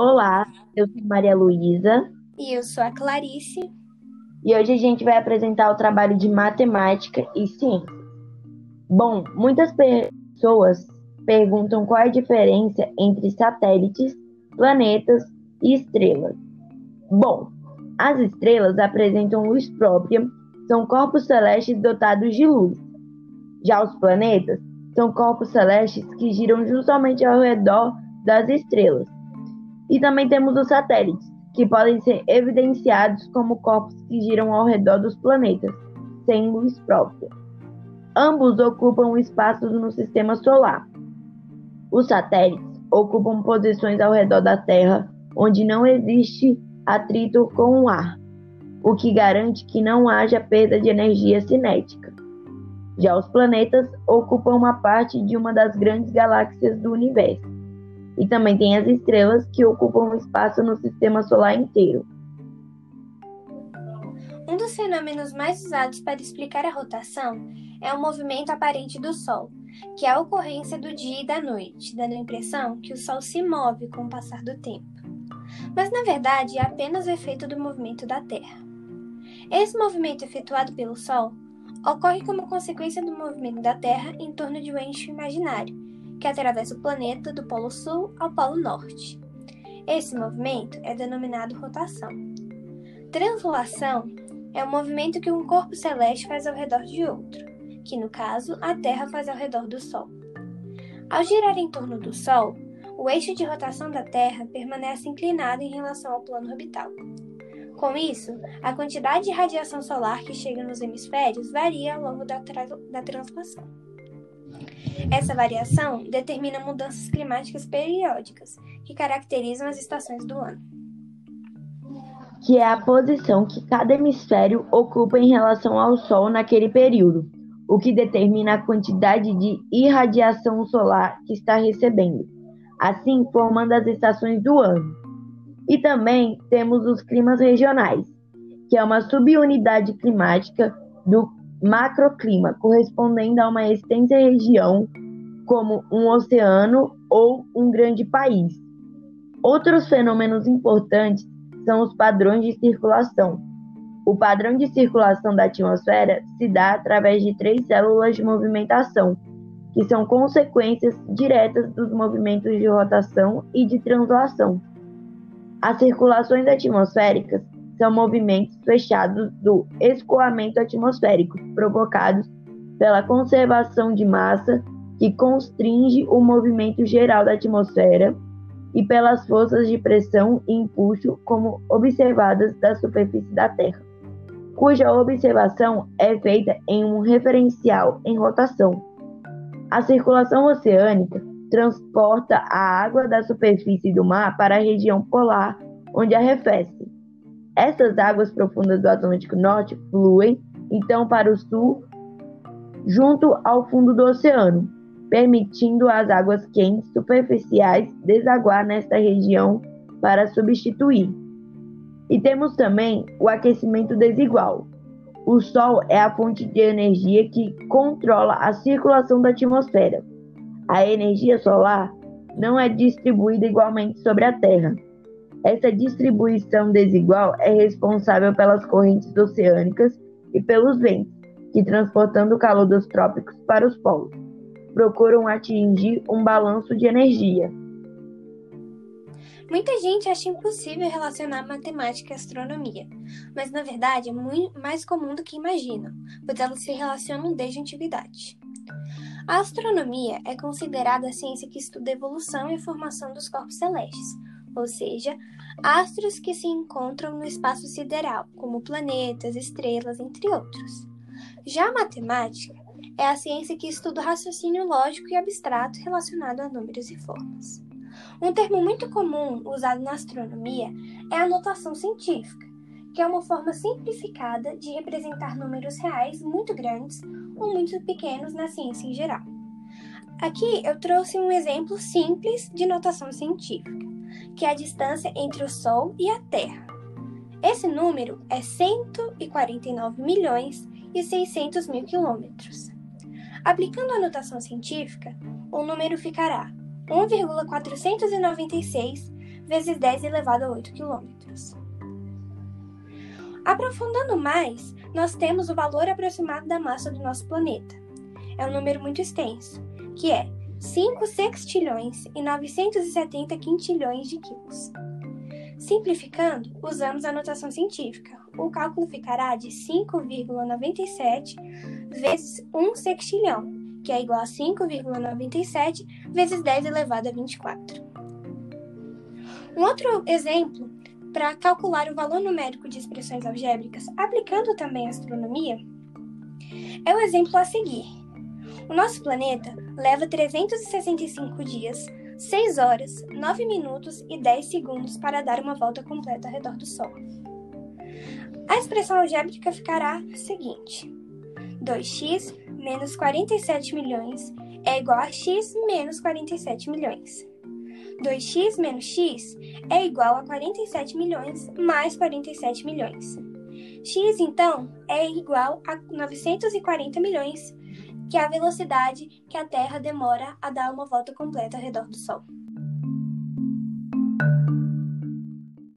Olá, eu sou Maria Luísa E eu sou a Clarice. e hoje a gente vai apresentar o trabalho de matemática e ciência. Bom, muitas pessoas perguntam qual é a diferença entre satélites, planetas e estrelas. Bom, as estrelas apresentam luz própria, são corpos celestes dotados de luz. Já os planetas são corpos celestes que giram justamente ao redor das estrelas. E também temos os satélites, que podem ser evidenciados como corpos que giram ao redor dos planetas, sem luz própria. Ambos ocupam um espaço no sistema solar. Os satélites ocupam posições ao redor da Terra onde não existe atrito com o ar, o que garante que não haja perda de energia cinética. Já os planetas ocupam uma parte de uma das grandes galáxias do universo. E também tem as estrelas que ocupam espaço no sistema solar inteiro. Um dos fenômenos mais usados para explicar a rotação é o movimento aparente do Sol, que é a ocorrência do dia e da noite, dando a impressão que o Sol se move com o passar do tempo. Mas na verdade é apenas o efeito do movimento da Terra. Esse movimento efetuado pelo Sol ocorre como consequência do movimento da Terra em torno de um eixo imaginário, que atravessa o planeta do Polo Sul ao Polo Norte. Esse movimento é denominado rotação. Translação é o movimento que um corpo celeste faz ao redor de outro, que no caso a Terra faz ao redor do Sol. Ao girar em torno do Sol, o eixo de rotação da Terra permanece inclinado em relação ao plano orbital. Com isso, a quantidade de radiação solar que chega nos hemisférios varia ao longo da, tra da translação. Essa variação determina mudanças climáticas periódicas que caracterizam as estações do ano. que é a posição que cada hemisfério ocupa em relação ao Sol naquele período, o que determina a quantidade de irradiação solar que está recebendo, assim formando as estações do ano. E também temos os climas regionais, que é uma subunidade climática do macroclima, correspondendo a uma extensa região, como um oceano ou um grande país. Outros fenômenos importantes são os padrões de circulação. O padrão de circulação da atmosfera se dá através de três células de movimentação, que são consequências diretas dos movimentos de rotação e de translação. As circulações atmosféricas são movimentos fechados do escoamento atmosférico, provocados pela conservação de massa que constringe o movimento geral da atmosfera e pelas forças de pressão e impulso como observadas da superfície da Terra, cuja observação é feita em um referencial em rotação. A circulação oceânica transporta a água da superfície do mar para a região polar, onde arrefece. Essas águas profundas do Atlântico Norte fluem então para o sul, junto ao fundo do oceano, permitindo às águas quentes superficiais desaguar nesta região para substituir. E temos também o aquecimento desigual. O Sol é a fonte de energia que controla a circulação da atmosfera. A energia solar não é distribuída igualmente sobre a Terra. Essa distribuição desigual é responsável pelas correntes oceânicas e pelos ventos, que transportando o calor dos trópicos para os polos procuram atingir um balanço de energia. Muita gente acha impossível relacionar matemática e astronomia, mas na verdade é muito mais comum do que imaginam, pois elas se relacionam desde a antiguidade. A astronomia é considerada a ciência que estuda a evolução e a formação dos corpos celestes, ou seja, astros que se encontram no espaço sideral, como planetas, estrelas, entre outros. Já a matemática é a ciência que estuda o raciocínio lógico e abstrato relacionado a números e formas. Um termo muito comum usado na astronomia é a notação científica, que é uma forma simplificada de representar números reais muito grandes ou muito pequenos na ciência em geral. Aqui eu trouxe um exemplo simples de notação científica, que é a distância entre o Sol e a Terra. Esse número é 149 milhões e 600 mil quilômetros. Aplicando a notação científica, o número ficará 1,496 vezes 10 elevado a 8 quilômetros. Aprofundando mais, nós temos o valor aproximado da massa do nosso planeta. É um número muito extenso, que é 5 sextilhões e 970 quintilhões de quilos. Simplificando, usamos a notação científica. O cálculo ficará de 5,97 vezes 1 sextilhão, que é igual a 5,97 vezes 10 elevado a 24. Um outro exemplo para calcular o valor numérico de expressões algébricas, aplicando também a astronomia, é o exemplo a seguir. O nosso planeta leva 365 dias, 6 horas, 9 minutos e 10 segundos para dar uma volta completa ao redor do Sol. A expressão algébrica ficará seguinte: 2x menos 47 milhões é igual a x menos 47 milhões. 2x menos x é igual a 47 milhões mais 47 milhões. x, então, é igual a 940 milhões, que é a velocidade que a Terra demora a dar uma volta completa ao redor do Sol.